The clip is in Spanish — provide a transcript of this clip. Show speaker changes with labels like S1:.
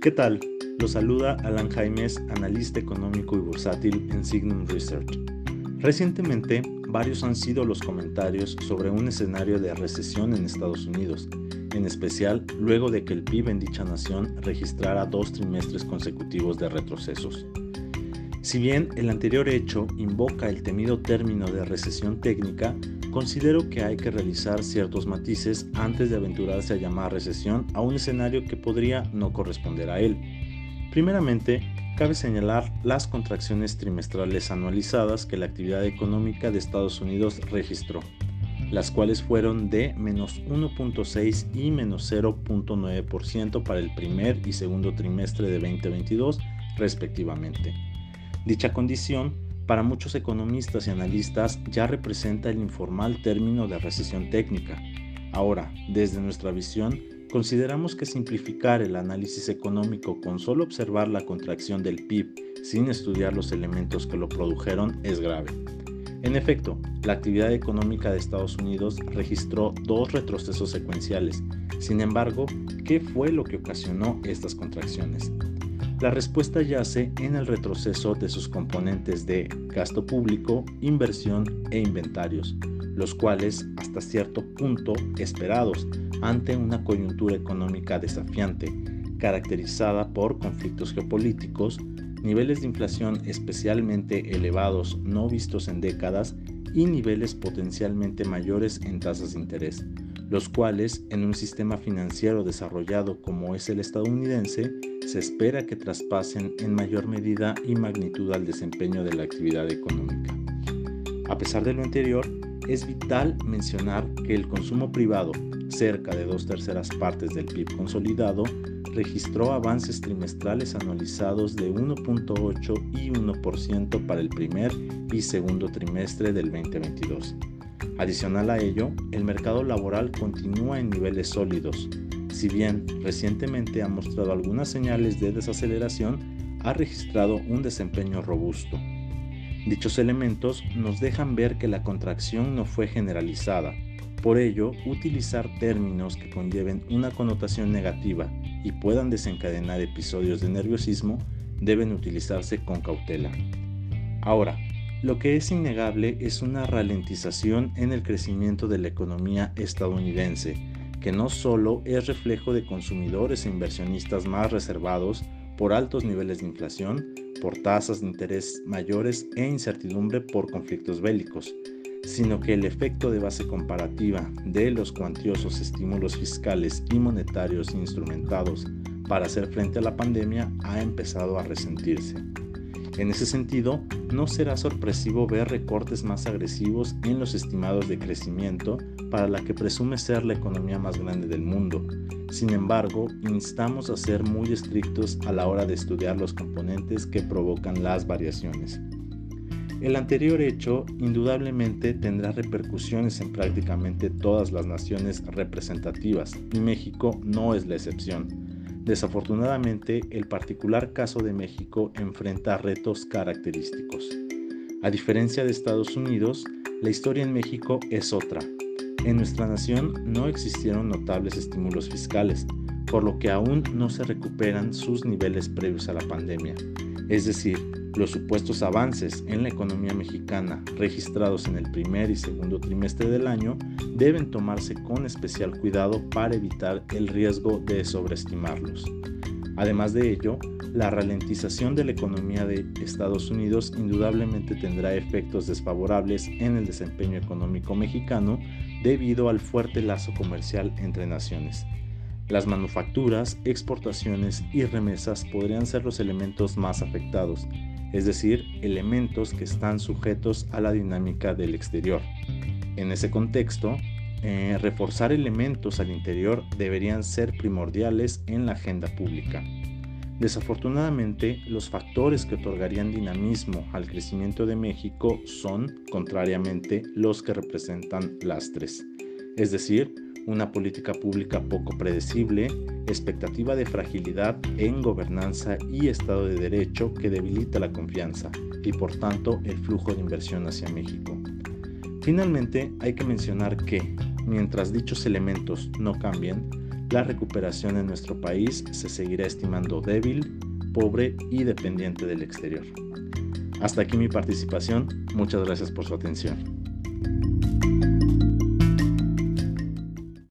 S1: ¿Qué tal? Los saluda Alan Jaimes, analista económico y bursátil en Signum Research. Recientemente, varios han sido los comentarios sobre un escenario de recesión en Estados Unidos, en especial luego de que el PIB en dicha nación registrara dos trimestres consecutivos de retrocesos. Si bien el anterior hecho invoca el temido término de recesión técnica, considero que hay que realizar ciertos matices antes de aventurarse a llamar recesión a un escenario que podría no corresponder a él. Primeramente, cabe señalar las contracciones trimestrales anualizadas que la actividad económica de Estados Unidos registró, las cuales fueron de menos 1.6 y menos 0.9% para el primer y segundo trimestre de 2022, respectivamente. Dicha condición, para muchos economistas y analistas, ya representa el informal término de recesión técnica. Ahora, desde nuestra visión, consideramos que simplificar el análisis económico con solo observar la contracción del PIB sin estudiar los elementos que lo produjeron es grave. En efecto, la actividad económica de Estados Unidos registró dos retrocesos secuenciales. Sin embargo, ¿qué fue lo que ocasionó estas contracciones? La respuesta yace en el retroceso de sus componentes de gasto público, inversión e inventarios, los cuales hasta cierto punto esperados ante una coyuntura económica desafiante, caracterizada por conflictos geopolíticos, niveles de inflación especialmente elevados no vistos en décadas y niveles potencialmente mayores en tasas de interés, los cuales en un sistema financiero desarrollado como es el estadounidense se espera que traspasen en mayor medida y magnitud al desempeño de la actividad económica. A pesar de lo anterior, es vital mencionar que el consumo privado, cerca de dos terceras partes del PIB consolidado, registró avances trimestrales anualizados de 1.8 y 1% para el primer y segundo trimestre del 2022. Adicional a ello, el mercado laboral continúa en niveles sólidos, si bien recientemente ha mostrado algunas señales de desaceleración, ha registrado un desempeño robusto. Dichos elementos nos dejan ver que la contracción no fue generalizada, por ello, utilizar términos que conlleven una connotación negativa y puedan desencadenar episodios de nerviosismo deben utilizarse con cautela. Ahora, lo que es innegable es una ralentización en el crecimiento de la economía estadounidense, que no solo es reflejo de consumidores e inversionistas más reservados por altos niveles de inflación, por tasas de interés mayores e incertidumbre por conflictos bélicos, sino que el efecto de base comparativa de los cuantiosos estímulos fiscales y monetarios instrumentados para hacer frente a la pandemia ha empezado a resentirse. En ese sentido, no será sorpresivo ver recortes más agresivos en los estimados de crecimiento para la que presume ser la economía más grande del mundo. Sin embargo, instamos a ser muy estrictos a la hora de estudiar los componentes que provocan las variaciones. El anterior hecho indudablemente tendrá repercusiones en prácticamente todas las naciones representativas y México no es la excepción. Desafortunadamente, el particular caso de México enfrenta retos característicos. A diferencia de Estados Unidos, la historia en México es otra. En nuestra nación no existieron notables estímulos fiscales, por lo que aún no se recuperan sus niveles previos a la pandemia. Es decir, los supuestos avances en la economía mexicana registrados en el primer y segundo trimestre del año deben tomarse con especial cuidado para evitar el riesgo de sobreestimarlos. Además de ello, la ralentización de la economía de Estados Unidos indudablemente tendrá efectos desfavorables en el desempeño económico mexicano debido al fuerte lazo comercial entre naciones. Las manufacturas, exportaciones y remesas podrían ser los elementos más afectados, es decir, elementos que están sujetos a la dinámica del exterior. En ese contexto, eh, reforzar elementos al interior deberían ser primordiales en la agenda pública. Desafortunadamente, los factores que otorgarían dinamismo al crecimiento de México son, contrariamente, los que representan lastres, es decir, una política pública poco predecible, expectativa de fragilidad en gobernanza y Estado de Derecho que debilita la confianza y por tanto el flujo de inversión hacia México. Finalmente, hay que mencionar que, mientras dichos elementos no cambien, la recuperación en nuestro país se seguirá estimando débil, pobre y dependiente del exterior. Hasta aquí mi participación. Muchas gracias por su atención.